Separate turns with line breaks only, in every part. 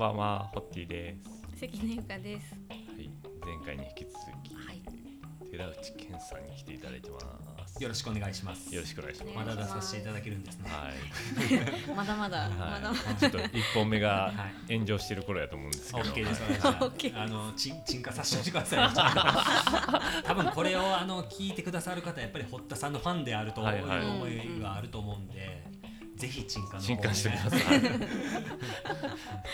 ばんは、ホッティです。
関根ゆかです。
はい、前回に引き続き、
はい
寺内健さんに来ていただいてます。
よろしくお願いします。
よろしくお願いします。
まだ出させていただけるんですね。
はい、
まだまだ、まだま
はい、ちょっと一本目が
はい
炎上してる頃やと思うんですけど。
OK です。お願いします
OK です
あのちん鎮火させてください。多分これをあの聞いてくださる方はやっぱり堀田さんのファンであるという
はいはい
思いがあると思うんで、ぜひ鎮火の方
進化してください。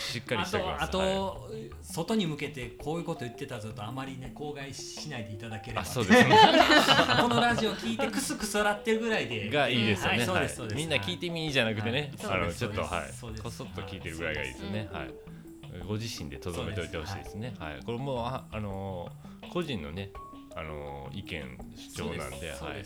しっかりしてください。
あとあと、外に向けてこういうこと言ってたぞとあまりね口外しないでいただければ
あ、そうですね。
このラジオ聞いてクスクス笑ってるぐらいで
がいいですよね。みんな聞いてみじゃなくてね、
はい
あのちょっとはいこそっと聞いてるぐらいがいいですよね。はい。ご自身でとどめておいてほしいですね。はい。これもうああのー個人のねあのー意見主張なんで、
です。はい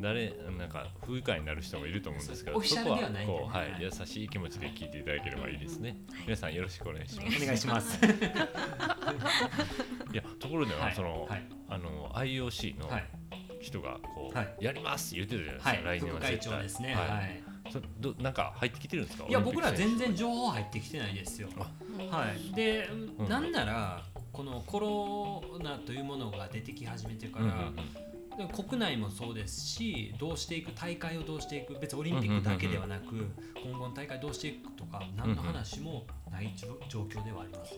誰なんか不愉快になる人もいると思うんですけど、
オフィシャルでは
こうはい、
はい
優しい気持ちで聞いていただければいいですね。皆さんよろしくお願いします。
お願いします。
いやところでは、
はい
その、
はい
あの IOC の
はい
人がこう、
はい
やりますって言ってたじゃないですか。
はい、
来年は絶対
長ですね。
はい。どなんか入ってきてるんですか？
いや僕ら全然情報入ってきてないですよ。はい。で、
うん
なんならこのコロナというものが出てき始めてから、国内もそうですし、どうしていく大会をどうしていく、別にオリンピックだけではなく、今後の大会どうしていくとか何の話もない状状況ではあります。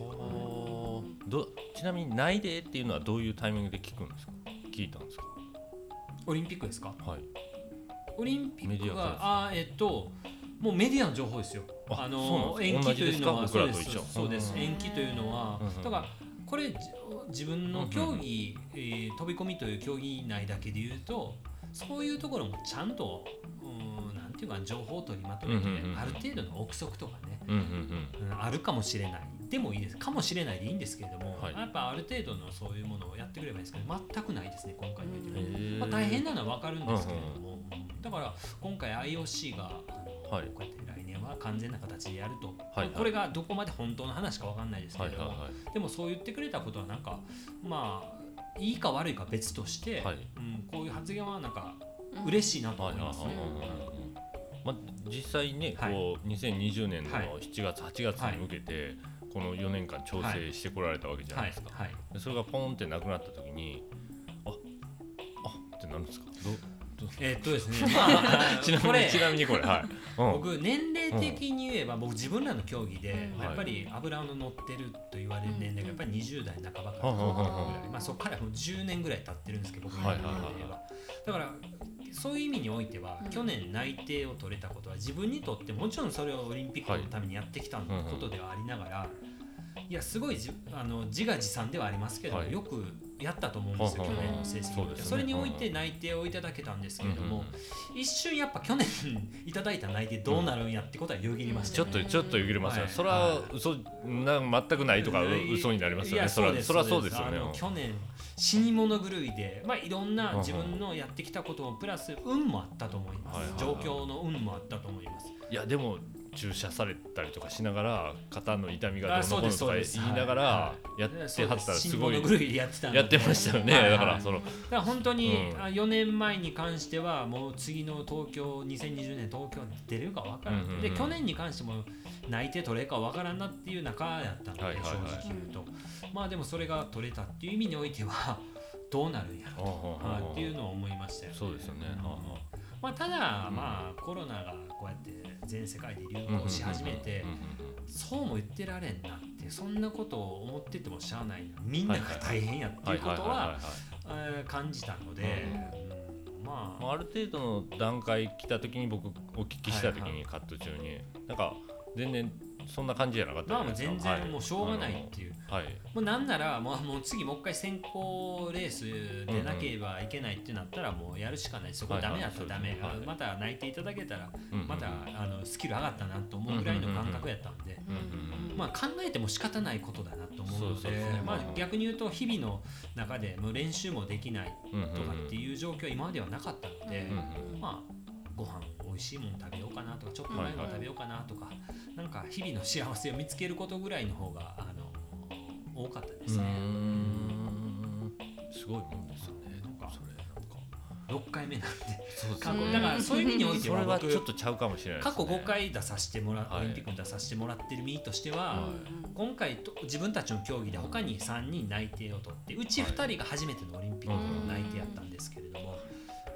どちなみに内定っていうのはどういうタイミングで聞くんですか？聞いたんですか？
オリンピックですか？
はい。
オリンピックはあーえっともうメディアの情報ですよ。
あ
あの
そうなんですか？
延期というのはそうですそうです。
うん
延期というのはだからこれじ自分の競技、えー飛び込みという競技内だけで言うとそういうところもちゃんとうんなんていうか情報を取りまとめて、
うんうんうん
ある程度の憶測とかね、
うんうん。
うんあるかもしれないでもいいです。かもしれないでいいんですけれども、
はい。
やっぱある程度のそういうものをやってくればいいですけど全くないですね今回のまあ、大変なのは分かるんですけれども、だから今回 IOC が
はい。
こうやって来年は完全な形でやると、
はい
これがどこまで本当の話か分かんないですけれども、
はいはいはい。
でもそう言ってくれたことはなんかまあいいか悪いか別として、
はい。
うん、こういう発言はなんか嬉しいなと
はい
思いますね。
まあ、実際ね、
はい。
こう2020年の
はい。
7月、8月に向けて、この4年間調整してこられたわけじゃな
はいい
ですか、
はい
でそれがポンってなくなった時にああってなるんですか？
えーっとですね、まあ、
ちなみに ちなみにこれはい、うん。
僕年齢的に言えば僕自分らの競技で
うん
やっぱり油の乗ってると言われる年齢がやっぱり20代半ばからぐらいまあそこからもう10年ぐらい経ってるんですけど僕の年齢で言えばだからそういう意味においては
うん。
去年内定を取れたことは自分にとってもちろんそれをオリンピックのためにやってきたことではありながらいやすごいじあの自画自賛ではありますけど
はい。
よくやったと思うんですよ去年の成績
そね。
それにおいて内定をいただけたんですけれども一瞬やっぱ去年いただいた内定どうなるんやってことはよぎりました
ちょっとちょっとよぎれますよ、
はい。
それは嘘な全くないとかう嘘になりますよね。それはそれはそうです。よね。
去年死に物狂いで、まあ、いろんな自分のやってきたこともプラス運もあったと思います、状況の運もあったと思います。
いやでも注射されたりとかしながら肩の痛みが
あ
どうのこうのとか言いながら
はい。
やってはったらす。ごい
やって
ましたよね、だからその
だから本当に、
うん。
あ4年前に関してはもう次の東京2020年東京出れるか分からん,、で去年に関しても内定取れるか分からんなっていう中やったので、正直言うと。まあでもそれが取れたっていう意味においてはどうなるんやろと、はいっていうのを思いましたよね。
そうですよね、
うんまあ、ただ、
うん。
まあコロナがこうやって全世界で流
あ
行し始めてそうも言ってられんなってそんなことを思っててもしゃあないな。みんなが大変やっていうことはえー感じたので、うんまあ。
まあある程度の段階来た時に僕お聞きした時にカット中になんか全然そんな感じじゃなかった
まあもう全然もうしょうがないっていう、
はい。
もうなんならもうもう次もう一回先行レースでなければいけないってなったらもうやるしかない。そこダメだったらダメ、
はい。
また泣いていただけたらまたあのスキル上がったなと思うぐらいの感覚やったんで、
うん
まあ、考えても仕方ないことだなと思うのでまあ、逆に言うと日々の中でもう練習もできないとかっていう状況は今まではなかったので、まあご飯美味しいもの食べようかなとかちょっと前の食べようかなとか、なんか日々の幸せを見つけることぐらいの方があの多かったですね。
すごいもんですよね
なんか。
それなんか。
6回目なんで。
そう
過去だからそういう意味においては僕
はちょっとちゃうかもしれないですね。
過去5回出させてもらう、
はい。
オリンピックに出させてもらってる身としては、
はい。
今回と自分たちの競技で他に3人内定を取ってうち2人が初めてのオリンピックの内定やったんですけれども、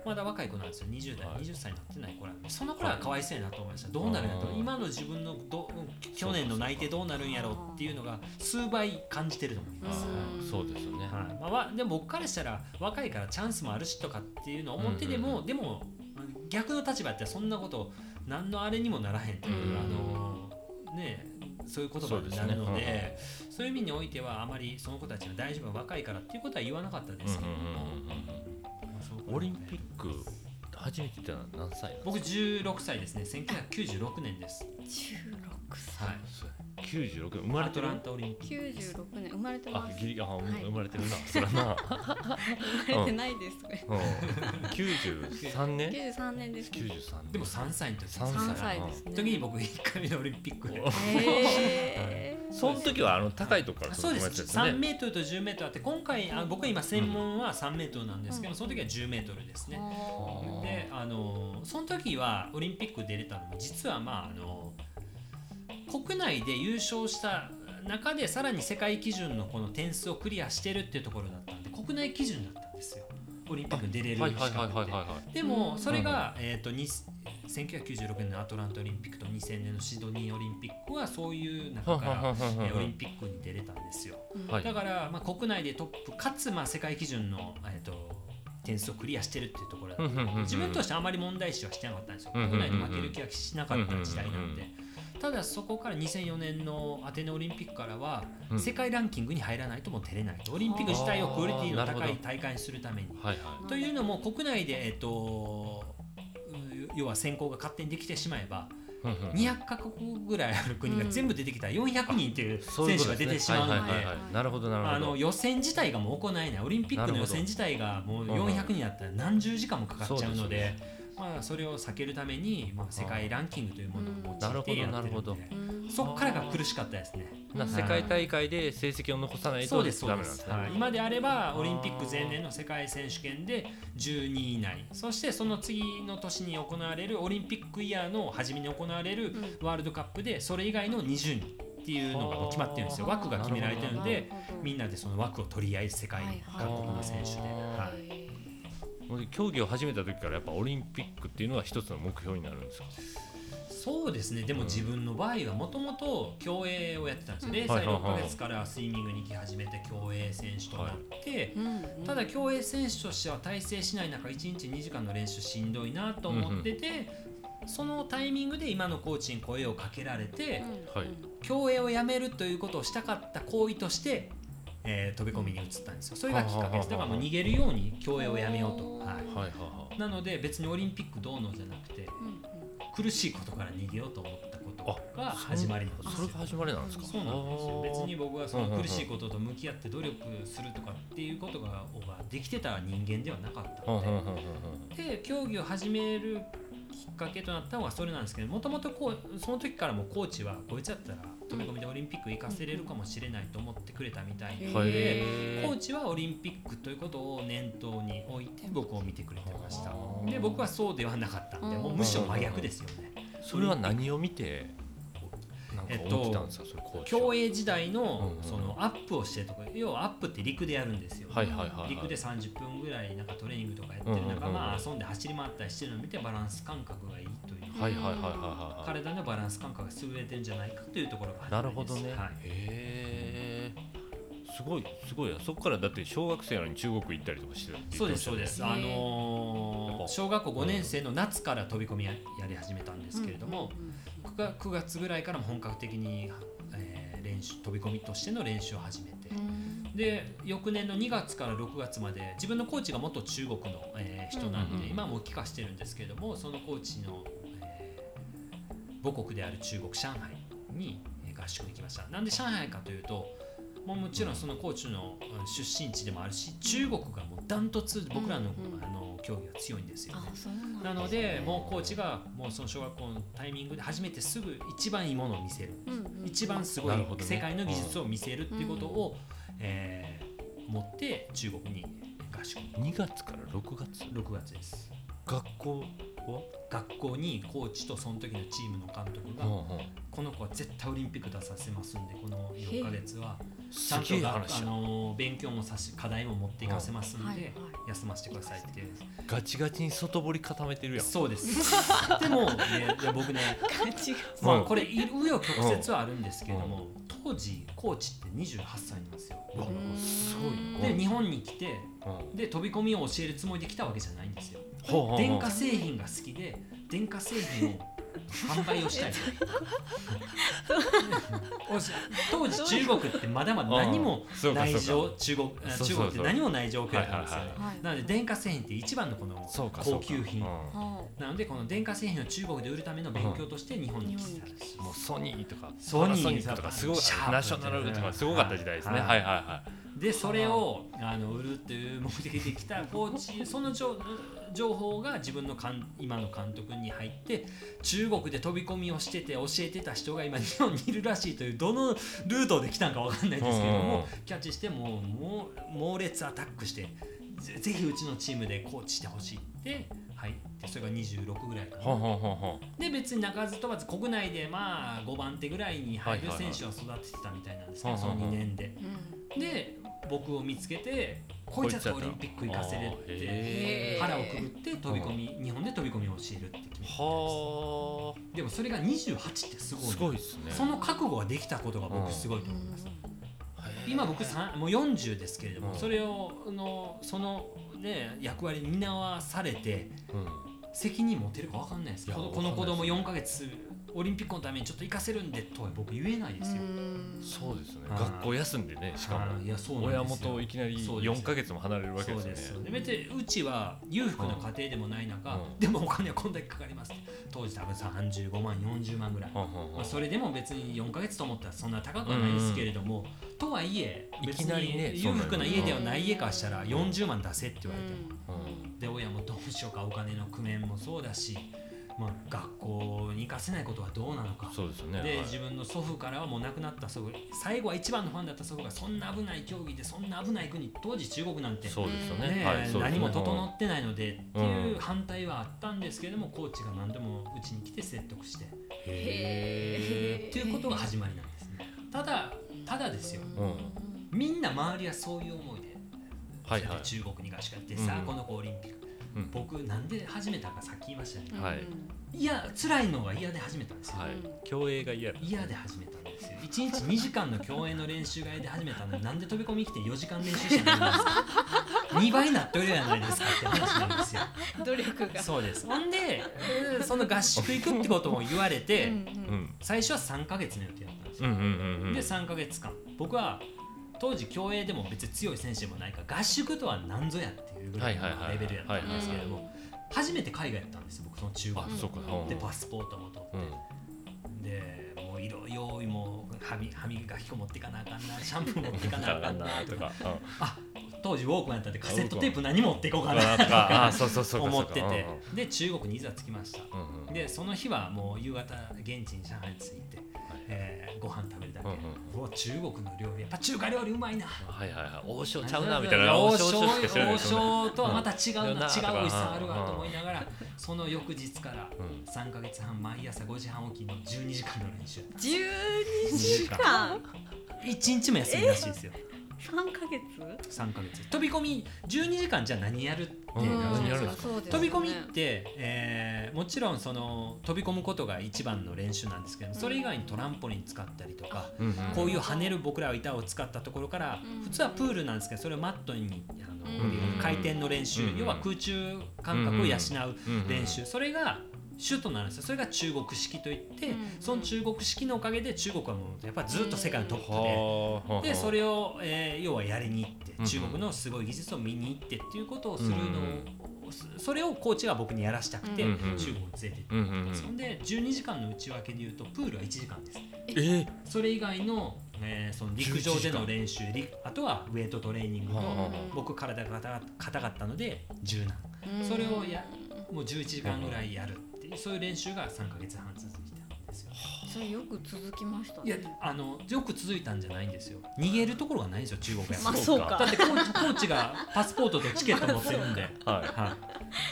まだ若い子なんですよ。20代、
はい。
20歳になってない子なんで。その子らはかわいそうやなと思いました。どうなるんやと。
うん
今の自分のど去年の内定どうなるんやろうっていうのが数倍感じてると思います。
はい。そうですよね。
はい。まあわ、でも僕からしたら若いからチャンスもあるしとかっていうのを思ってでも、
うん
でも逆の立場やったらそんなこと何のあれにもならへんという、
うん
あのねそういう言葉になるので
そう
そういう意味においてはあまりその子たちが大丈夫若いからっていうことは言わなかったですけども、
うんうんうんうんオリンピック初めてってのは何歳なんですか？
僕16歳ですね。1996年です、
16歳。
はい、
96生まれてる？
アトランタオリンピック。
96年。生まれて
あ
ます。
ギリあ、
い。
生まれてるな。そらな、
生まれてないです
うん、93年
？93年です。ね
93年。
でも3歳の時
三
3歳ですね。
時に僕1回目のオリンピックで。
へー。
その時はあの高いところから
そうです。
飛び込まれて
3メートルと10メートルあって今回あ僕今専門は3メートルなんですけど、その時は10メートルですね。
あ
であのその時はオリンピック出れたのも実はまああの国内で優勝した中でさらに世界基準のこの点数をクリアしてるっていうところだったんで国内基準だったんですよオリンピックに出れる資格って。でもそれが、えー、とに1996年のアトランタオリンピックと2000年のシドニーオリンピックはそういう中から、えーオリンピックに出れたんですよ。
うん
はい
だから、まあ、国内でトップかつ、まあ、世界基準の、えー、と点数をクリアしてるっていうところだった自分としてあまり問題視はしてなかったんですよ。
うんうんうん
国内で負ける気はしなかった時代なんで。ただそこから2004年のアテネオリンピックからは、
うん。
世界ランキングに入らないともう出れない。とオリンピック自体をクオリティの高い大会にするために。
はいは
というのも国内で、えっと、う要は選考が勝手にできてしまえば
いうんうん。
200カ国ぐらいある国が全部出てきた。ら400人という選手が出てしまうので予選自体がもう行えない。オリンピックの予選自体がもう400人だったら何十時間もかかっちゃうのでまあ、それを避けるために、まあ、世界ランキングというものを用いてやってる
な。るほど
ので
うん。
そこからが苦しかったですね。
な世界大会で成績を残さないと
そうですそうで
ダメなんですすね。
はい、今であればオリンピック前年の世界選手権で12位以内。そしてその次の年に行われるオリンピックイヤーの初めに行われるワールドカップでそれ以外の20人っていうのがもう決まってるんですよ。枠が決められてるんでみんなでその枠を取り合い世界各国の選手で、
は
はい
競技を始めた時からやっぱオリンピックっていうのは一つの目標になるんですか
そうですね。でも自分の場合はもともと競泳をやってたんですよ
うん
0歳
はい。はい。はい
6ヶ月からスイミングに行き始めて競泳選手となって、
うん
ただ競泳選手としては大成しない中1日2時間の練習しんどいなと思ってて、そのタイミングで今のコーチに声をかけられて、
はい。
競泳をやめるということをしたかった行為として、えー飛び込みに移ったんですよ。それがきっかけです。だからもう逃げるように競泳をやめようと、は
はい。はいはい
い、なので別にオリンピックどうのじゃなくて苦しいことから逃げようと思ったことが始まりなんですよ。
それが始まりなんですか？
そうなんですよ。別に僕はその苦しいことと向き合って努力するとかっていうことがができてた人間ではなかったので。で競技を始めるきっかけとなったのはそれなんですけどもともとこうその時からもコーチはこいつやったら飛び込みでオリンピック行かせれるかもしれないと思ってくれたみたいで、
うん
コーチはオリンピックということを念頭に置いて僕を見てくれてました。で僕はそうではなかったんでもうむしろ真逆ですよね。
それは何を見てなんか思ってたんですか、それコーチは
競泳時代のそのアップをしてるとか要はアップって陸でやるんですよ、
はいはいはいはい。
陸で30分ぐらいなんかトレーニングとかやってる中、
うんうんうんうん。
まあ遊んで走り回ったりしてるのを見てバランス感覚がいいという、
はいはいはいはいはい
体のバランス感覚が優れてるんじゃないかというところが
なるほどね、
はい、
へえすごいすごいや。そこからだって小学生なのに中国行ったりとかしてたって言
そうですそうです、あのー小学校5年生の夏から飛び込みややり始めたんですけれども、9, 月9月ぐらいからも本格的に、えー練習飛び込みとしての練習を始めて、で翌年の2月から6月まで自分のコーチが元中国の、えー人なんで、今はもう帰化してるんですけれどもそのコーチの、えー母国である中国上海にえー合宿に来ました。なんで上海かというともうもちろんそのコーチのうん出身地でもあるし中国がもうダントツ僕らの,、あの競技が強いんですよね。
な
のでもうコーチがもうその小学校のタイミングで初めてすぐ一番いいものを見せる一番すごい世界の技術を見せるっていうことを、えー持って中国に合宿。
2月から6月
？6月です。
学校は？
学校にコーチとその時のチームの監督が、この子は絶対オリンピック出させますんでこの4ヶ月はち
す
ゃんとあの勉強もさし課題も持っていかせますんで、休ませてくださいって
ガチガチに外堀固めてるやん。
そうです。でも、ね、いや僕ねまあ
うん
これ紆余曲折はあるんですけれども、当時コーチって28歳なんですよ。
う
ん
すごいな。
で日本に来て
うん。
で飛び込みを教えるつもりで来たわけじゃないんですよ。電化製品が好きで電化製品を販売をしたい。当時中国ってまだまだ何も内情中国中国って何も内情をくれたんですよ。ね
はいはい
はい。
なので電化製品って一番のこの高級品。
うん。
は
なのでこの電化製品を中国で売るための勉強として日本に来てたんです
もうソニーとか
ソニー
とか。すごい
シャープ
ナショナルとかすごかった時代ですね。
は
はいいはい。は
でそれをあの売るっていう目的で来たコーチその情情報が自分のかん今の監督に入って中国で飛び込みをしてて教えてた人が今日本にいるらしいというどのルートで来たんかわかんないですけど
うんうんうん。
もキャッチしてもうもう猛烈アタックしてぜぜひうちのチームでコーチしてほしいって入ってそれが26ぐらいかな。で別に鳴かず飛ばず国内でまあ5番手ぐらいに入る選手を育ててたみたいなんですけど、その
はんはんはん
2年で。
いうん。
で僕を見つけてこいつだったらオリンピック行かせれって
へ
腹をくぐって飛び込み日本で飛び込みを教えるって決め
ー
た
は
でもそれが28ってすごい。
あすごいですね。
その覚悟ができたことが僕すごいと思います。今僕もう40ですけれども、
うん。
それをあのそのね役割に担わされて
うん。
責任持てるか分かんないです
いや
この子供
わかんない
4ヶ月オリンピックのためにちょっと行かせるんでとは僕言えないですよ、
そうですね。
はい。
学校休んでねしかも。親元いきなり
そうです。
4ヶ月も離れるわけで
です
よね。
別にうちは裕福な家庭でもない中、
うん。
でもお金はこんだけかかります。当時多分35万40万ぐらい、まあ、それでも別に4ヶ月と思ったらそんな高くはないですけれども、とはいえ
い
別
きなりね
に裕福な家ではない家からしたら40万出せって言われても、
うん。
で親もどうしようかお金の工面もそうだし、まあ、学校に行かせないことはどうなのか。
そうですよね。
で、
はい。
自分の祖父からはもう亡くなった祖父最後は一番のファンだった祖父がそんな危ない競技でそんな危ない国当時中国なんて
そうですよね。
何も整ってないのでっていう
うん
反対はあったんですけれどもコーチが何でもうちに来て説得して。っ
へ
ていうことが始まりなんですね。ただただですよ。
うん。
みんな周りはそういう思いで、
はいはい。
中国に合宿やってさあ、
うん
この子オリンピック
うん。
僕なんで始めたかさっき言いましたよね、
はい。
いや辛いのが嫌で始めたんですよ、
はい。競泳が嫌だ
嫌で始めたんですよ。1日2時間の競泳の練習が嫌で始めたのになんで飛び込み来て4時間練習したないんですか。2倍なっとるやないですかって話なんですよ。
努力が。
そうです。ほんでえーその合宿行くってことも言われて、
うん
うん
最初は3ヶ月の予定だったんですよ、
うんうんうんうん。
で3ヶ月間。僕は当時競泳でも別に強い選手でもないから合宿とは何ぞやっていうぐらいのレベルやったんですけれども初めて海外やったんですよ僕その中学でパスポートも取って。
うん。
でもう色用意も歯磨き粉持っていかなあかんなシャンプー持っていかなあかんな
とか。
あ当時ウォークマンやったんでカセットテープ何持っていこうか
うん
な
とかあそうそうそうか
思ってて。で中国にいざ着きました。でその日はもう夕方現地に上海に着いて、
はい。
えーご飯食べるだけ、
うん
うわ中国の料理。やっぱ中華料理うまいな。
はいはいはい。王将ちゃうなみたいな。
王将王将とはまた違うな、
うん。
違う美味しさあるわ
うん
と思いながらその翌日から
うん。
3か月半毎朝5時半起きの12時間の練習。
12時間
？1日も休みらしいですよ
3ヶ月
？3か月。飛び込み12時間じゃあ何やるって
うん。
飛び込みって、えーもちろんその飛び込むことが一番の練習なんですけどそれ以外にトランポリン使ったりとか、
うんうん
こういう跳ねる僕らは板を使ったところから、
うん。
普通はプールなんですけどそれをマットにあの、
うん
回転の練習、
うん
要は空中感覚を養う
うん。
練習、それが主となるんですよ。それが中国式といって、
うん
その中国式のおかげで中国はもうやっぱりずっと世界のトップで。でそれを、えー要はやりに行って
うん
中国のすごい技術を見に行ってっていうことをするのを、
うん
それをコーチが僕にやらしたくて、
うんうん。
中国に連れて行って、
うんうんうん。
そんで12時間の内訳でいうとプールは1時間です
えー。
それ以外の,、えーその陸上での練習りあとはウェイトトレーニングと、僕体が硬硬かったので柔軟。
うん。
それをやもう11時間ぐらいやる。っていうそういう練習が3か月半続いたんですよ。
それよく続きました
いや
ね
あのよく続いたんじゃないんですよ。逃げるところがないんですよ中国や。
まあ
そ
ううか。
だってコーチコーチがパスポートとチケット持ってるんで、
は
は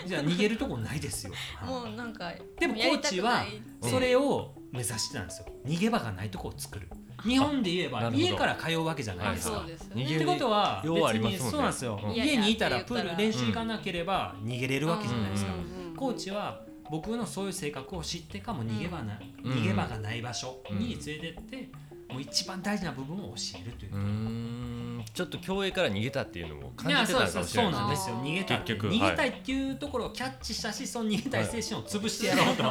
い、じゃあ逃げるところないですよ、はい。
もうなんか
でもコーチは
うん。
それを目指してたんですよ。逃げ場がないとこを作る。日本で言えば家から通うわけじゃない
あ
ですか、
そうですよね。
逃げ
ってことは別にそうなんですよ、
うん
家にいたらプール練習行かなければ逃げれるわけじゃないですか、
うんうんうん。
コーチは僕のそういう性格を知ってかも逃げ場な、
うん。
逃げ場がない場所に連れてって、もう一番大事な部分を教えるという
うちょっと競泳から逃げたっていうのも感じてたのかもし
そうそうそ
れないですね。
うなんですよ。逃げたい。
結局。
逃げたいっていうところをキャッチしたしその逃げたい精神を潰してやろうと、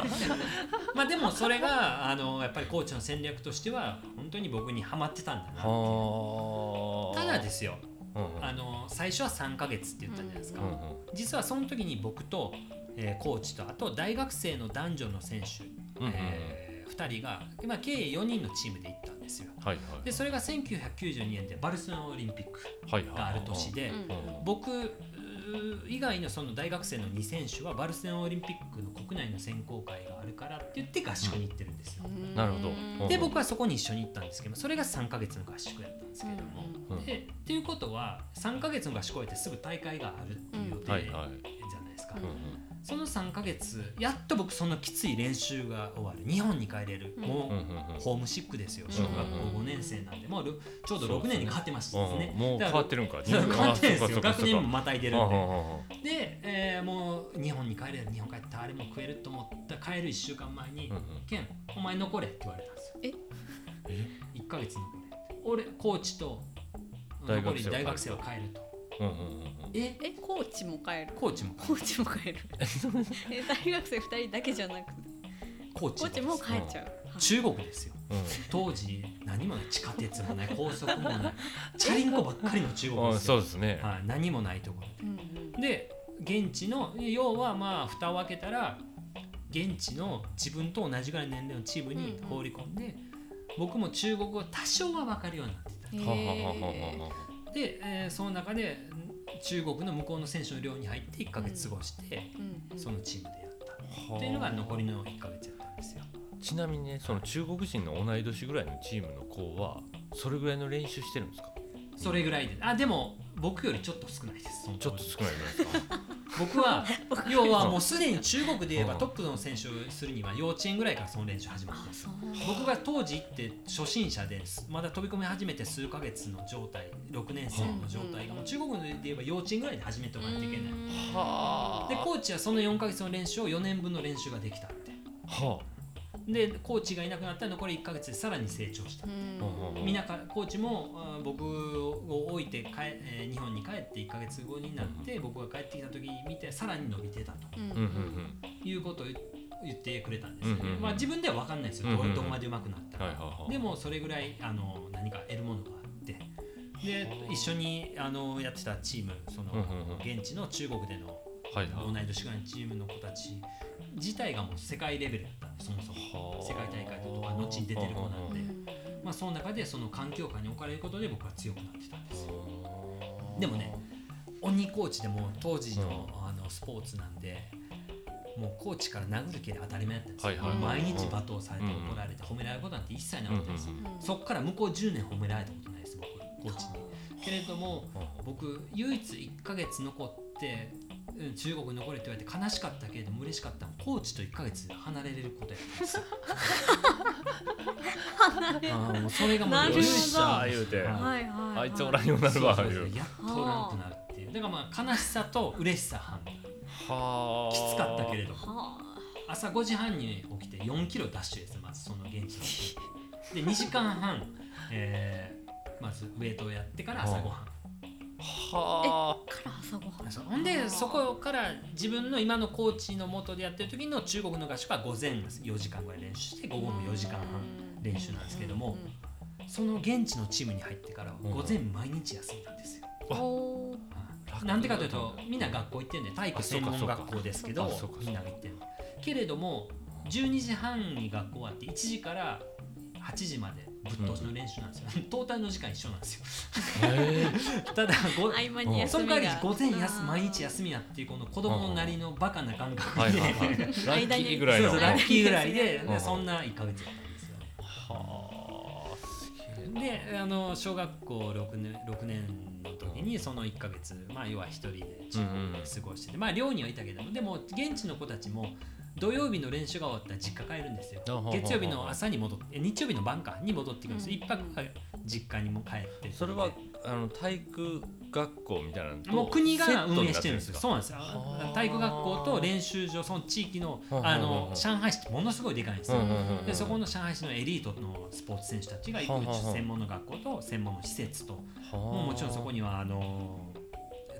まあでもそれがあのやっぱりコーチの戦略としては本当に僕にはまってたんだなただですよ。
うんうん。
あの最初は3ヶ月って言ったじゃないですか、
うんうん。
実はその時に僕と、えーコーチとあと大学生の男女の選手、
うんうんうん。
え2人が今計4人のチームで行ったんですよ。
はいはい。
でそれが1992年でバルセロナオリンピック
はいはい。
がある年で、僕以外のその大学生の2選手はバルセロナオリンピックの国内の選考会があるからって言って合宿に行ってるんですよ、
なるほど。うん。
で僕はそこに一緒に行ったんですけどそれが3ヶ月の合宿やったんですけども、
うんうん
でっていうことは3ヶ月の合宿を終えてすぐ大会があるっていう予定じゃ
はい。はい
ないですか、
うんうん
その3ヶ月やっと僕そのきつい練習が終わる。日本に帰れる、
うん。
もう、
うんうんうん。
ホームシックですよ。
うん
小学校5年生なんで。もうろちょうど6年に変わってましたですね。
うんもう変わってるんか。
変わってるんですよ。学年もまたいでるんで。
うんうんうん
で、えーもう日本に帰れる日本帰ってあれも食えると思った。帰る1週間前に
うんうん「
ケンお前残れ」って言われたんですよ。
え？
え
？1ヶ月残れ。俺コーチと
大学生は帰る
残り大学生は帰ると。
うんうんうんうん。
え
え？コーチも帰る。
コーチも
コーチも帰る。え大学生二人だけじゃなく。て
コーチ
コーチも帰っちゃう、
中国ですよ。
うん。
当時何もない地下鉄もない 高速もないチャリンコばっかりの中国
あ
ですよ、
そうですね。
はい、何もないところ
うんうん。
で現地の要はまあ蓋を開けたら現地の自分と同じぐらいの年齢のチームに放り込んで、僕も中国語多少は分かるようになってた。
へ
はははは
ー
は
で、えーその中でん中国の向こうの選手の寮に入って1ヶ月過ごして、そのチームでやった。
は
っていうのが残りの1ヶ月やったんですよ。
ちなみにねその中国人の同い年ぐらいのチームの子はそれぐらいの練習してるんですか？
それぐらいで。あでも僕よりちょっと少ないです。その
ちょっと少ないぐらいですか。
僕は要はもうすでに中国で言えばトップの選手をするには幼稚園ぐらいからその練習始まって
あそう
僕が当時行って初心者ですまだ飛び込み始めて数ヶ月の状態6年生の状態がもう中国で言えば幼稚園ぐらいで始めておかないといけない。
は
でコーチはその4ヶ月の練習を4年分の練習ができたって。
は
でコーチがいなくなったら残り1ヶ月でさらに成長した。みん。なかコーチもあ僕を置いて帰、えー日本に帰って1ヶ月後になって僕が帰ってきた時見てさらに伸びてたと。いうことを言言ってくれたんですよね、
うんうんうん
まあ、自分では分かんないですよ、
うん
どこまで上手くなったか、
はいはいはい。
でもそれぐらいあの何か得るものがあって。で一緒にあのやってたチームその、
うんうんうん。
現地の中国での
はいはい。
同い年ぐらいのチームの子たち自体がもう世界レベルだったんでそもそも。
はあ
世界大会とか後に出てる子なんで、
うん
まあ、その中でその環境下に置かれることで僕は強くなってたんですよ。でもね鬼コーチでも当時の,、あのスポーツなんでもうコーチから殴る蹴り当たり前だったんですよ、毎日罵倒されて
うん
怒られて褒められることなんて一切なかったんですよ、そこから向こう10年褒められたことないです僕コーチに。けれども僕唯一1ヶ月残ってうん中国に残れって言われて悲しかったけれども嬉しかった。コーチと1ヶ月離れれることやったんですよ あーもうそれがもう
なるほど
よっしゃー。言うて
はい。
はい。はい。はい。
あい。つおらんようになるわ
そう
言う
そうそうやっとおらんくなるってい。うだからまあ悲しさと嬉しさ半分
はあ
きつかったけれど
は
朝5時半に起きて4キロダッシュですまずその現地ので2時間半、えーまずウェイトをやってから朝ごはん
は
あ。から朝ごはん
ほんでそこから自分の今のコーチの下でやってる時の中国の合宿は午前4時間ぐらい練習して午後も4時間半練習なんですけどもその現地のチームに入ってからは午前毎日休みなんですよなんでかというとみんな学校行ってんで体育専門学校ですけどみんなが行ってんの。けれども12時半に学校終わって1時から8時までぶっ通しの練習なんですよ、トータルの時間一緒なんですよ。
へ
ただご
合間に休みが。
その代わり午前やす毎日休みやっていうこの子供なりのバカな感覚
はい
で、
はいはい。ラッキーぐらいの。
そうそうラッキーぐらいで、
うん
でそんな1ヶ月だったんですよであの小学校6年 ,6 年の時にその1ヶ月、まあ、要は一人で中国で過ごしてて、まあ寮にはいたけどもでも現地の子たちも土曜日の練習が終わったら実家帰るんですよ。月曜日の朝に戻ってえ日曜日の晩かに戻ってくるんですよ、
うん。
一泊は実家にも帰って
それはあの体育学校みたいな
もう国が運営してるんですよ。そうなんですよ。
はあ。
体育学校と練習場、その地域の
はあ。
の
はあ
上海市ってものすごいでかいんですよ。でそこの上海市のエリートのスポーツ選手たちが行く専門の学校と専門の施設と、もちろんそこにはあの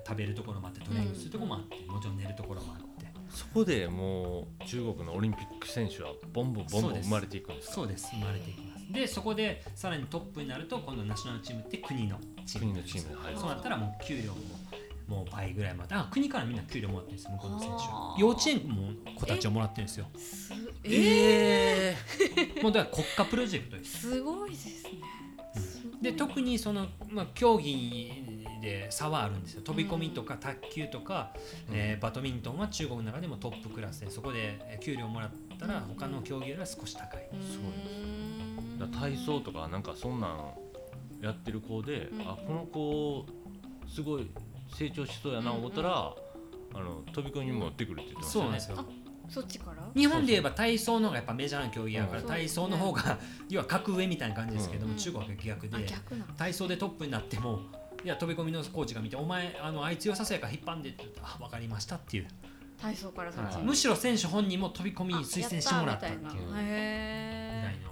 食べるところもあってトレーニングするところもあって、もちろん寝るところもあって。
そこでもう中国のオリンピック選手はボンボンボンボン生まれていくんですか？
そうです。生まれていきます。でそこでさらにトップになると今度ナショナルチームって国のチーム。
国のチームに入る
そうなったらもう給料ももう倍ぐらいまであ国からみんな給料もらってるんです向こうの選
は。あ
手幼稚園も子たちはもらってるんですよ。
すえ
え
もうだから国家プロジェクトです。
すごいですね
で特にその、まあ、競技で差はあるんですよ。飛び込みとか卓球とか、えーバドミントンは中国の中でもトップクラスでそこでえー給料もらったら他の競技よりは少し高い、
すごい
うん。
だから体操とかなんかそんなんやってる子で、
うん。
あこの子すごい成長しそうやな思ったら、あの飛び込みにも持ってくるって言ってましたね。
そうなんですよ
そっちから？
日本で言えば体操の方がやっぱメジャーな競技やから
うん
体操の方が 要は格上みたいな感じですけども、
うん。
中国は逆で体操でトップになってもいや飛び込みのコーチが見て「お前あのあいつ良さそうやから引っ張んで」って言って「あ分かりました」っていう。
体操からそっち
はい。
むしろ選手本人も飛び込みに推薦してもらったっていうぐらいの、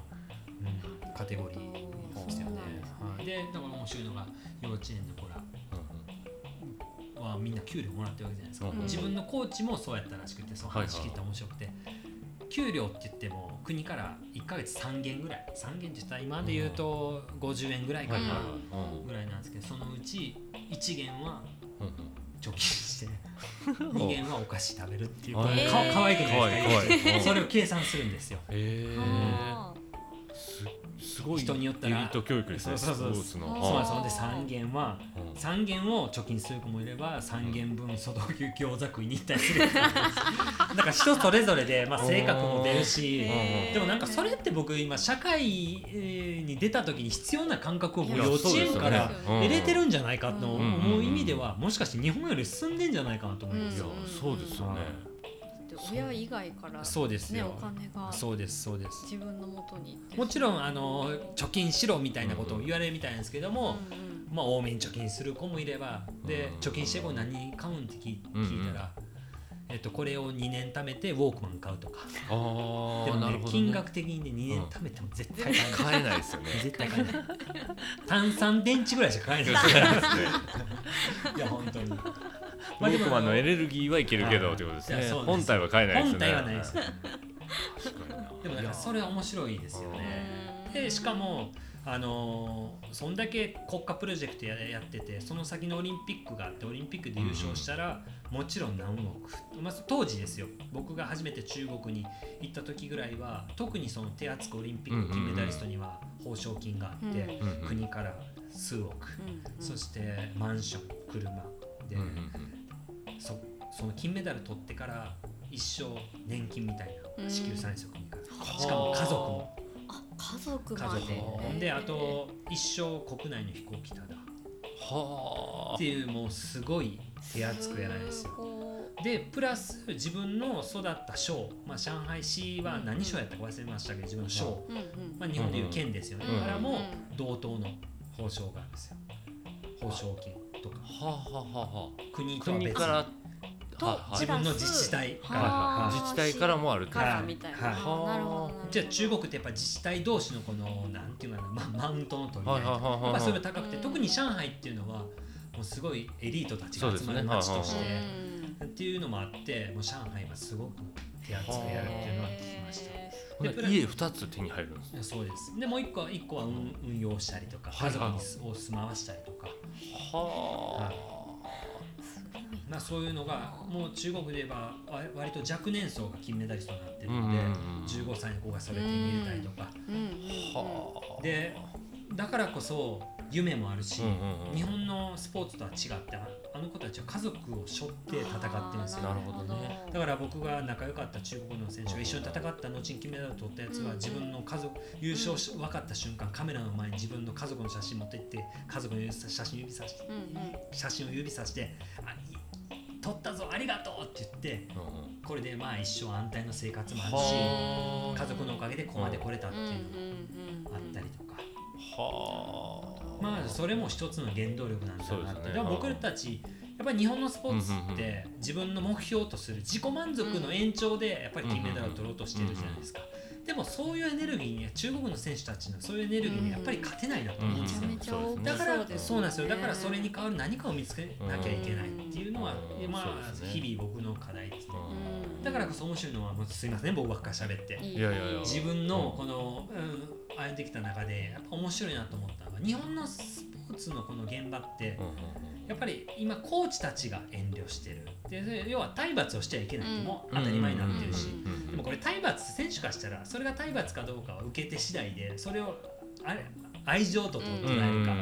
うん。カテゴリーですよね。はい。でだから面白いのが幼稚園の子らはみんな給料もらってるわけじゃないですか、
うん。
自分のコーチもそうやったらしくてその話聞いたら面白くて、給料って言っても国から1ヶ月3元ぐらい。3元って言ったら今で言うと50円ぐらいかな、ぐらいなんですけどそのうち1元は貯金して2元はお菓子食べるっていう、かかわいくないですか？
いいかわい。い
それを計算するんですよ。
えすすごい
人によったら。
エリート教育ですね
そうそうそう。
スポーツの。
あー
そうなんです。ほんで3元は
うん。
3元を貯金する子もいれば3元分外餃子食いに行ったりする。だから人それぞれで、まあ、性格も出るし。でもなんかそれって僕今社会えーに出た時に必要な感覚を幼稚園から
そうです
よね。
得れてるんじゃないかと
うん
思う意味ではもしかして日本より進んでんじゃないかなと思うんですよ。
いやそうですよね
で親以外から
そう。ですよ。
ねお金が
そうですそうです。
自分の元に行って
もちろんあの貯金しろみたいなことを言われるみたいなんですけども、
うんうん。
まあ、多めに貯金する子もいればで
うん。
貯金してこう何買うんって聞
うんうん。
聞いたら、えっと、これを2年貯めてウォークマン買うとか。
あ
で
あ
もね
なるほどね。
金額的にね2年貯めても絶対買えない、
買えないですよね。
絶対買えない。炭酸電池ぐらいしか買えない
ですね。
いや本当に
ウォークマンのエネルギーはいけるけど
はい。
ってことですね。本体は買えないですよね。
本体はないですでもだからそれは面白いですよね。でしかもあのーそんだけ国家プロジェクトややっててその先のオリンピックがあってオリンピックで優勝したら、もちろん何億、まあ、当時ですよ。僕が初めて中国に行った時ぐらいは特にその手厚くオリンピック金メダリストには報奨金があって、国から数億、
うん。
そしてマンション車で、そその金メダル取ってから一生年金みたいなの支給される国から。しかも家族も。
あ家族
家
まで
族も。であと一生国内の飛行機ただ
は
っていうもうすごい手厚くやられるんですよ。
ご
でプラス自分の育った省、まあ、上海市は何省やったか忘れましたけど自分の省、
いうん。うん
まあ、日本でいう県ですよね、
うん
からも
うん
同等の報奨があるんですよ。報奨金とか。
あはあはあはあはあ。
国とは別に
国から
と
自分の自治体が
はあ
自治体からもある
からみたいな、なるほど
じゃあ中国ってやっぱ自治体同士のこのなんていうかな、まマウントの取り合いとか。やっぱそれが高くて特に上海っていうのはもうすごいエリートたちが集まる街として、
うん
っていうのもあってもう上海はすごく手厚くやるっていうのは聞きました。
家二つ手に入るんです
そうです。でもう一個は一個は運運用したりとか家族にすを住まわしたりとか、
は
ーすごい。
まあ、そういうのがもう中国で言えばわ割と若年層が金メダリストになってる
うん
ので、
うんうん。
15歳の子がそれ手に入れたりとか、
うんうんうん。
はあ。
でだからこそ夢もあるし、
うんうんうん。
日本のスポーツとは違ってああの子たちは家族を背負って戦ってるんですよ。
なるほどね。
だから僕が仲良かった中国の選手が一緒に戦った後に金メダルを取ったやつは
うん
自分の家族優勝し分かった瞬間カメラの前に自分の家族の写真持って行って家族の写真指さして
うんうん。
写真を指さして「あい撮ったぞありがとう!」って言って
うんうん。
これでまあ一生安泰の生活もあるし
は
家族のおかげでここまで来れたっていうのも
うん。
あったりとか。
はあ
まあそれも一つの原動力なんだなって、
ね。
だから僕たちやっぱり日本のスポーツって自分の目標とする自己満足の延長でやっぱり金メダルを取ろうとしてるじゃないですか、でもそういうエネルギーには中国の選手たちのそういうエネルギーにはやっぱり勝てないなと思うんですよ、
めちゃめちゃ大き
だから
そう
なんですよ。だからそれに代わる何かを見つけなきゃいけないっていうのは、
うん。
まあ日々僕の課題ですね、
うん。
だからこそ面白いのはもうすいません僕ばっかり喋って。自分のこの、うん、歩んできた中でやっぱ面白いなと思った日本のスポーツのこの現場ってやっぱり今コーチたちが遠慮してる。で要は体罰をしちゃいけないっても当たり前になってるし。でもこれ体罰選手からしたらそれが体罰かどうかは受けて次第でそれをあれ愛情と捉
うん
えるか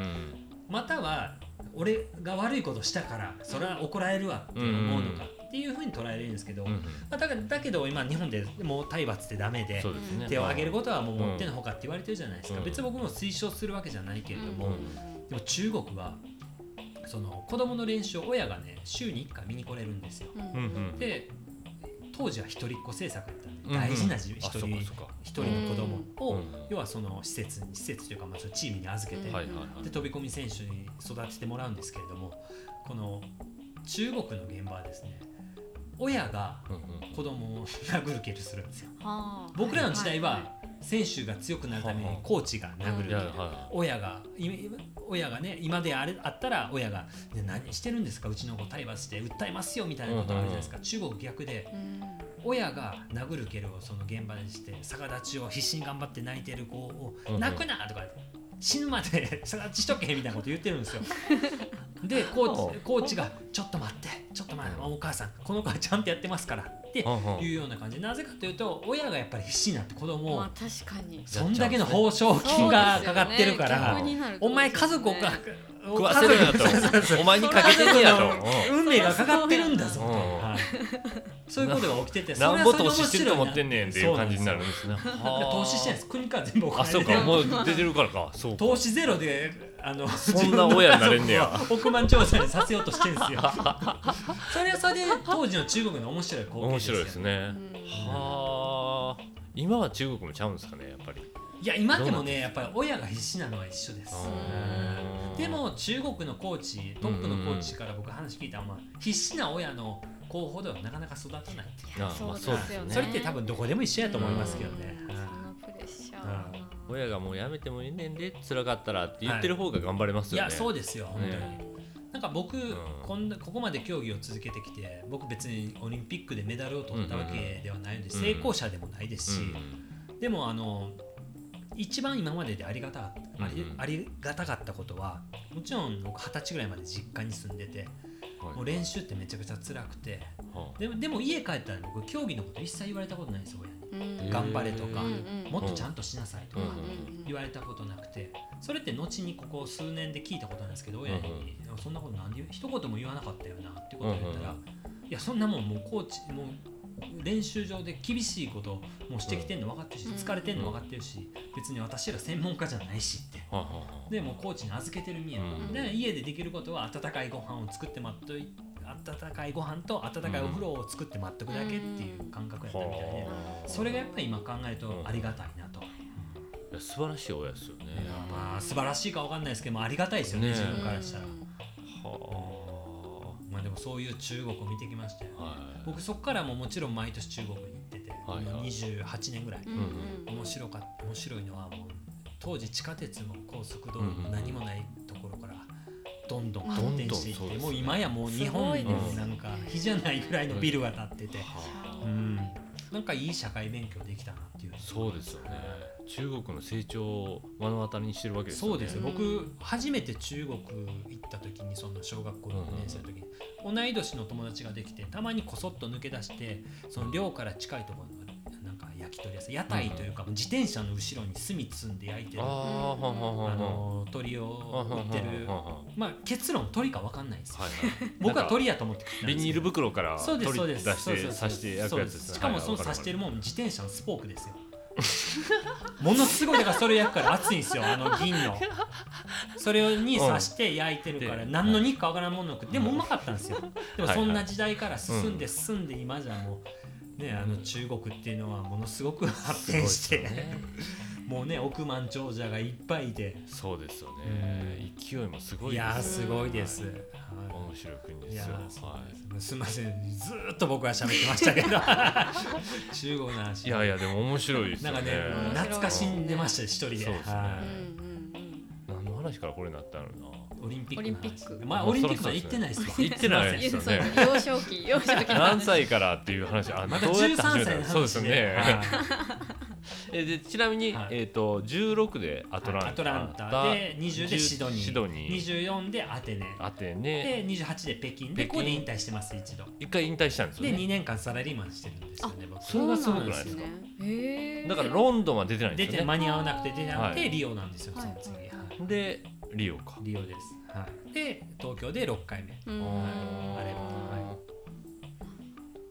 または俺が悪いことしたからそれは怒られるわって思うのかっていうふうに捉えれるんですけど、
うんうん。
まあ、だからだけど今日本でもう体罰ってダメで
ね。
手を挙げることはもうもってのほかって言われてるじゃないですか、
うん。
別に僕も推奨するわけじゃないけれども、
うん。
でも中国はその子供の練習を親がね週に1回見に来れるんですよ。
うん。
で当時は一人っ子政策だったんで、大事な一
あ
人
そうかそうか。
一人の子供を、
うん。
要はその施設に施設というかまあそのチームに預けて、で飛び込み選手に育ててもらうんですけれどもこの中国の現場はですね親が子供を殴る蹴るするんですよ。
はあ。
僕らの時代
い
は選手が強くなるためにコーチが殴る
いやは
親がい親がね今であれあったら親が、ね、何してるんですか？うちの子体罰して訴えますよみたいなことあるじゃないですか、中国逆で
うん
親が殴る蹴るをその現場にして逆立ちを必死に頑張って泣いてる子を泣くな！とか死ぬまで逆立ちしとけ！みたいなこと言ってるんですよ。でコーチコーチが「ちょっと待ってちょっと待ってお母さんこの子はちゃんとやってますから」って
いは
いうような感じなぜかというと親がやっぱり必死になって子供を
まあ確かに。
そんだけの報奨金がかかってるから、
ね
お前家族をか
食わせるんやとお前にかけてんねやと。
運命がかかってるんだぞ。はい。そういうことが起きてて
なんぼ投資してると
思
思ってんねんっていう感じになるんですね。
投資してないです。国から全部お金
あそうか。もう出てるからか。
投資ゼロであの
そんな親になれんねや。
億万長者にさせようとしてるんですよ。それはそれで当時の中国の面白い光景
面
ですよ
白いですね。
うん。
はあ。今は中国もちゃうんですかねやっぱり。
いや今でもねやっぱり親が必死なのは一緒です。でも中国のコーチトップのコーチから僕話聞いたのは必死な親の候補ではなかなか育たないって
あ
そう
まあ
ですよね。
そ
れって多分どこでも一緒やと思いますけどね。
うん。そのプレッシャー。は
親がもうやめてもいいねんで辛かったらって言ってる方が頑張れますよね。
い。やそうですよ本当に、
ね
なんか僕、
ん。
こんなここまで競技を続けてきて僕別にオリンピックでメダルを取ったわけではないので、
うん。
成功者でもないですし、
うん。
でもあの一番今まででありがたかった、あり
うんうん。
ありがたかったことはもちろん僕二十歳ぐらいまで実家に住んでて
はい。
もう練習ってめちゃくちゃ辛くて
は
でもでも家帰ったら僕競技のこと一切言われたことないんですよ親に。
うん
頑張れとかもっとちゃんとしなさいとか
うん
言われたことなくてそれって後にここ数年で聞いたことなんですけど親に「そんなことなんで言う一言も言わなかったよな」ってことを言ったら「いやそんなもんもうコーチもう練習場で厳しいこともしてきてんの分かってるし
うん
疲れてんの分かってるし別に私ら専門家じゃないし」って。でもうコーチに預けてる身やで家でできることは温かいご飯を作って待っとい温かいご飯と温かいお風呂を作って待っとくだけっていう感覚やったみたいで、
はあ。
それがやっぱり今考えるとありがたいなと、
いや素晴らしい親ですよね。
いやまあ素晴らしいかわかんないですけどもありがたいですよね
ね。
自分からしたら、
は
まあでもそういう中国を見てきましたよ、
あはい。
僕そこからももちろん毎年中国に行ってて、
はいはい。
もう28年ぐらい、
うんうん。
面白か面白いのはもう当時地下鉄も高速道
うん
路も
うん。
何もないところからどんどん
うん
発展していって、もう今やもう日本
す
ごいです
になんか比じゃないぐらいのビルが建ってて、
はあ
うん、なんかいい社会勉強できたなっていう。
そうですよね。中国の成長を目の当たりにしてるわけですよね。
そうです僕初めて中国行った時にその小学校6年生の時に、同い年の友達ができてたまにこそっと抜け出してその寮から近いところのなんか焼き鳥屋さん屋台というか、自転車の後ろに炭積んで焼いてる
あ
の鳥を売ってる。まあ結論鳥か分かんないんです。よ、僕は鳥やと思って
ビニール袋から
そうですそうです。
取り出して刺して焼くやつ。ですね
しかもその
はい
刺してるもん自転車のスポークですよ。ものすごいだからそれ焼くから熱いんですよあの銀の。それに刺して焼いてるから
で
何の肉かわからんものを食ってでもうまかったんですよ。でもそんな時代から進んで進んで今じゃもうねあの中国っていうのはものすごく発展して
ね
もうね億万長者がいっぱいいて。
そうですよね。勢いもすごい
いやー
です
すごいです、
はい。
はい
面白い国で
いや
すよは
です。すみません。ずーっと僕は喋ってましたけど。中国の話。
いいやいやでも面白いですよね。
なんかね懐かしんでました一人で。
そうですね。
は
うんうんうん。
何の話からこれになったのな。
いオリンピックの話。
オリンピック
まあオリンピックまで行ってないですわ。
行ってないですよね。
幼少期幼少期の話
何歳からっていう話。あ
また
どうやって始め
13歳の話
そうですよね。
はい。
えでちなみに、
はい。
えっ、と16でアトランタ、
アトランタ。で20でシドニー。
シドニー。
24でアテネ。
アテネ。
で28で北京。で
北京。
ここで引退してます一度。
一回引退したんですよ
で
ね
2年間サラリーマンしてるんですよね僕。
それがすごくないですか？だからロンドンは出てないんですよね。
出て間に合わなくて出なくて
はい。
リオなんですよその次
はいはい。
はい。
でリオか。
リオです。はい。で東京で6回目。
うん。
あ
あれ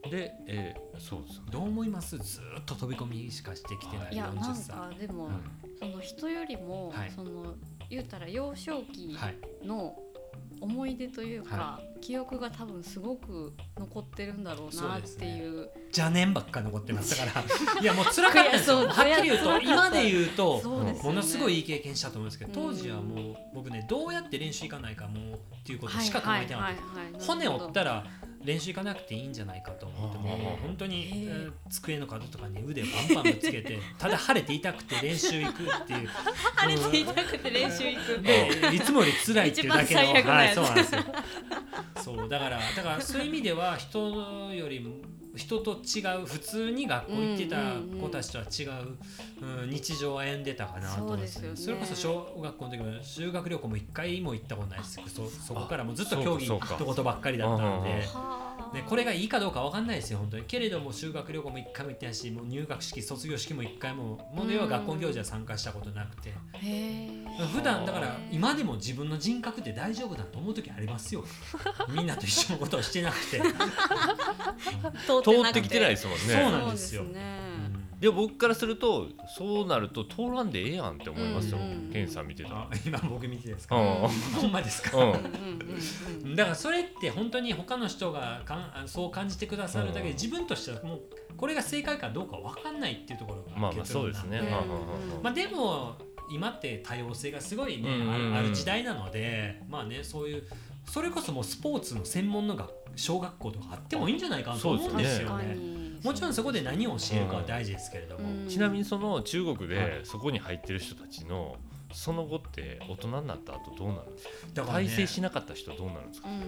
ーで、えーそうですよね。
どう思います？ずーっと飛び込みしかしてきてない
いや
40
なん
歳
かでも、
うん
その人よりも、
はい。
その言うたら幼少期
はい。
の思い出というか、
は
記憶が多分すごく残ってるんだろうなっていう。
邪念ばっか残ってますから。いやもう辛かったですよ。はっきり言うと今で言うと
ね。
ものすごいいい経験したと思うんですけど当時は
うん
もう僕ねどうやって練習行かないかもうっていうことしか考えてなかった
はいはい
骨折った
ら
ら練習行かなくていいんじゃないかと思ってもう本当に、机の角とかに腕をバンバンぶつけてただ晴れて痛くて練習行くっていう。
晴れて痛くて練習行く
でいつもより辛いっていうだけのはいそうなんですよ。そうだからだからそういう意味では人よりも人と違う普通に学校行ってた子たちとは違う、うん、日常を歩んでたかなと思うんです。よね
そうですよね。
それこそ小学校の時も修学旅行も一回も行ったことないですそそこからもうずっと競技
そうかそうか。
一言ばっかりだったので。
はあ
ね、これがいいかどうかわかんないですよ本当に。けれども修学旅行も一回も行ってないしもう入学式卒業式も一回ももうでは学校行事は参加したことなくて。普段だから今でも自分の人格で大丈夫だと思う時ありますよ。みんなと一緒のことをしてなくて、
通ってきてないですもんね。
そうなんですよ。
そうね
でも僕からするとそうなると通らんでええやんって思いますよ、ケンさん見てたら。
あ今僕見てですか、
うん。
ほんまですか、だからそれって本当に他の人がかんあそう感じてくださるだけで
うん。
自分としてはもうこれが正解かどうか分かんないっていうところが
まあまあそうですね、
まあでも今って多様性がすごいね、
うんうんうん。
あるある時代なのでまあねそういうそれこそもうスポーツの専門の学小学校とかあってもいいんじゃないかなと思うんですよね。もちろんそこで何を教えるかは大事ですけれども、
うん。
ちなみにその中国
はい。
でそこに入ってる人たちのその後って大人になった後どうなるんですか？
だからね。
体制しなかった人はどうなるんですか、
うんうん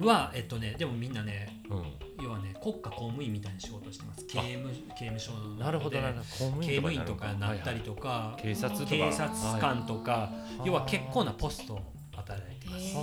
うん。
はえっとねでもみんなね
うん
要はね国家公務員みたいな仕事をしてます。刑務刑務所の
なるほどなるほど。公務
刑務員とかなったりとか、
警察とか。
警察官とか、
はい。
要は結構なポストを働いてます。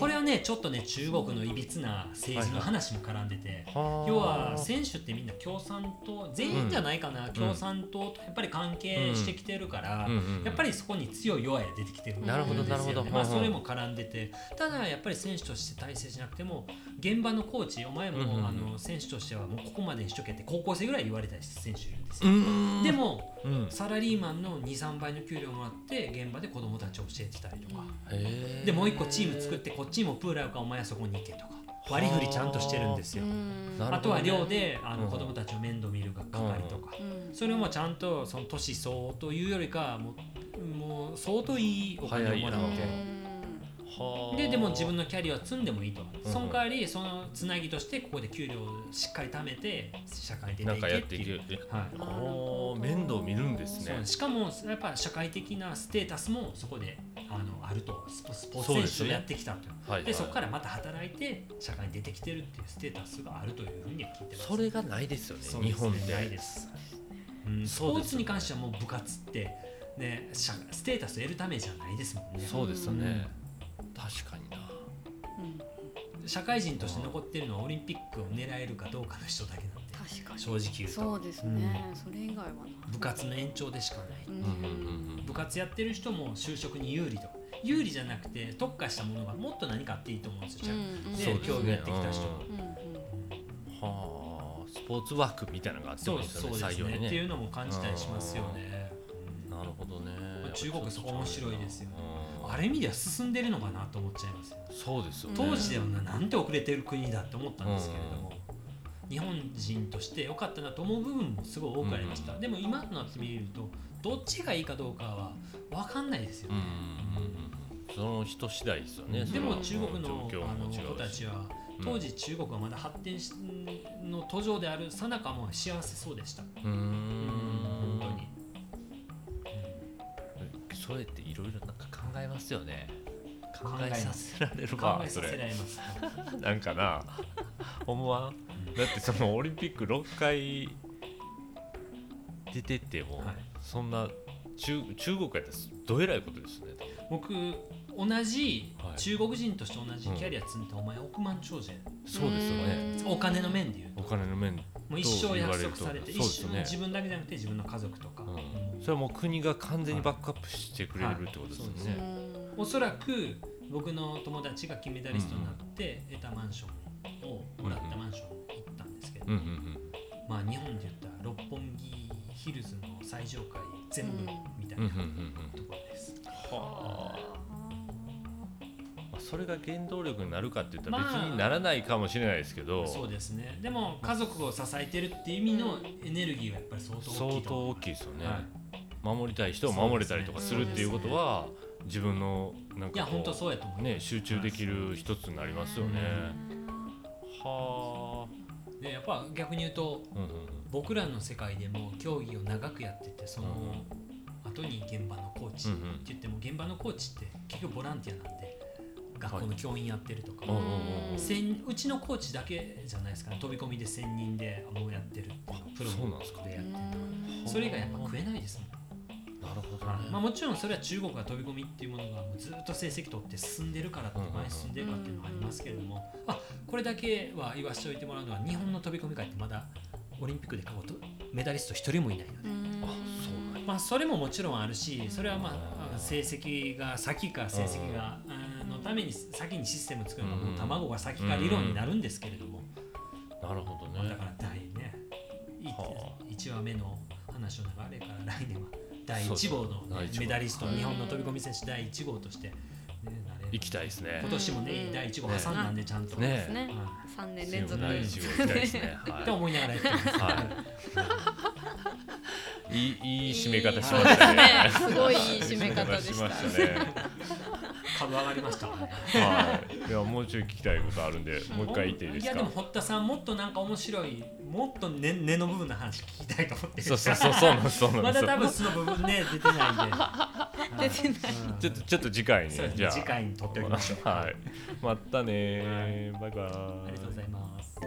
これはねちょっとね中国のいびつな政治の話も絡んでて、
はあ
要は選手ってみんな共産党全員じゃないかな、共産党とやっぱり関係してきてるから、やっぱりそこに強い弱いが出てきてるんですよ。ね
なるほどなるほど。
まあ、それも絡んでて。ただやっぱり選手として体制しなくても現場のコーチお前も、あの選手としてはもうここまでにしとけって高校生ぐらい言われた選手いるんです
う
よ。
ん。
でも
うん。
サラリーマンの23倍の給料もらって現場で子供たちを教えてたりとか、でもう一個チーム作ってこっちもプールあるからお前はそこに行けとか割り振りちゃんとしてるんですよ。
ね。
あとは寮であ
うん。
の子供たちを面倒見る係とか、
うん。
それもちゃんとその年相応というよりかはもうもう相当いいお金をもらっ
早い
てででも自分のキャリアを積んでもいいと、
う。ん
その代わりそのつなぎとしてここで給料をしっかり貯めて社会に出てい
なんかやっていける。
う。はい。
面倒見るんですね。
しかもやっぱ社会的なステータスもそこであのあると。スポスポーツ選手をやってきたと
はい
でそこからまた働いて社会に出てきてるっていうステータスがあるというふうには聞いてます。
それがないですよね日本って
ないです、うん、スポーツに関してはもう部活ってね社ステータスを得るためじゃないですもんね。
そうですよね確かにな。
うん。
社会人として残ってるのはオリンピックを狙えるかどうかの人だけなんで
確確かに。
正直言うと。
そうですね、それ以外はな
部活の延長でしかない、
うん。
うんうんうん
部活やってる人も就職に有利とか。有利じゃなくて特化したものがもっと何かあっていいと思うんですよ、
うんうん。
で
ね。
競技やってきた人は
うんうん
はあスポーツワークみたいなのがあって
そう
もいいですよ
そうです
ね採用にね。
ねっていうのも感じたりしますよね、うん。
なるほどね。
まあ中国そこ面白いですよね。
うん
ある意味では進んでるのかなと思っちゃいますよ
そうですよね。
当時ではななんて遅れてる国だって思ったんですけれども、日本人として良かったなと思う部分もすごい多くありました、
うん
でも今となってみるとどっちがいいかどうかは分かんないですよ
うんうん
ね、
うんうん。その人次第ですよね。
でも中国のあの子たちは
うん。
当時中国がまだ発展しの途上であるさなかも幸せそうでした、
うーんそれっていろいろなんか考えますよね。考
考え
させられる
考
わそれ。なんかな。思わん？だってそのオリンピック6回出てても、
はい。
そんな中中国やったらどえらいことですね
僕同じ
はい。
中国人として同じキャリア積んで、お前億万長者や
そうですよね。
うん
お金の面で言うと。
お金の面
もう一生約束されて一生自分だけじゃなくて自分の家族とか、
うんそれはもう国が完全にバックアップしてくれるってことですよ
はい。
ね、
うん
おそらく僕の友達が金メダリストになって得たマンションをもらったマンションに行ったんですけど、
うんうんうん。
まあ日本で言ったら六本木ヒルズの最上階全部みたいなところです。
はあまあそれが原動力になるかって言ったら別
まあ
にならないかもしれないですけど、
そうですね。でも家族を支えてるっていう意味のエネルギーはやっぱり相当大き
相
いと思
当大きいですよね、
はい
守りたい人を守れたりとかするっていうことは、自分のなん
いや
かこ
本当そうやと
ね集中できる一つになりますよね、は
でやっぱ逆に言うと僕らの世界でも競技を長くやっててその後に現場のコーチって言っても現場のコーチって結局ボランティアなんで学校の教員やってるとか、
う
ちのコーチだけじゃないですかね。飛び込みで1000人でもうやってるっていうの
あ
プロ
そうなんですか。
でやってるそれ以外やっぱ食えないですもん
なるほどね、
まあ、もちろんそれは中国が飛び込みっていうものがもうずっと成績取って進んでるからっ前に進んでるからっていうのもありますけれども、あこれだけは言わせておいてもらうのは日本の飛び込み界ってまだオリンピックで過去とメダリスト一人もいないので、
あそう
まあ、それももちろんあるしそれはまあ成績が先か成績があのために先にシステム作るのがもう卵が先か理論になるんですけれども、
なるほどね。
まあだから第ね。い
は
1話目の話の流れから来年は第1号のねメダリスト
はい
日本の飛び込み選手第1号として、
行きたいですね。
今年もね
うん。
第1号挟んだんでちゃんと、
ね。
ですね。
は
三年連続。
第一号行きたいですね、
って思いながらやってます、
い、い。いいい締め方しましたね。
ねすごいいい締め方でした。
しましたね
株上がりました。ね
はい。いやもうちょい聞きたいことあるんでもう一回言っていいですか？
やでも堀田さんもっとなんか面白いもっと根根の部分の話聞きたいと思ってる。
そうそうそうそうなんですそうなん
ま
です。よ
だ多分その部分ね出てないんで。
出てない。
うん。
ちょっとちょっと次回にじゃあ。
ね次回に撮っておきましょう。
はい。またねー。バイバイ。
ありがとうございます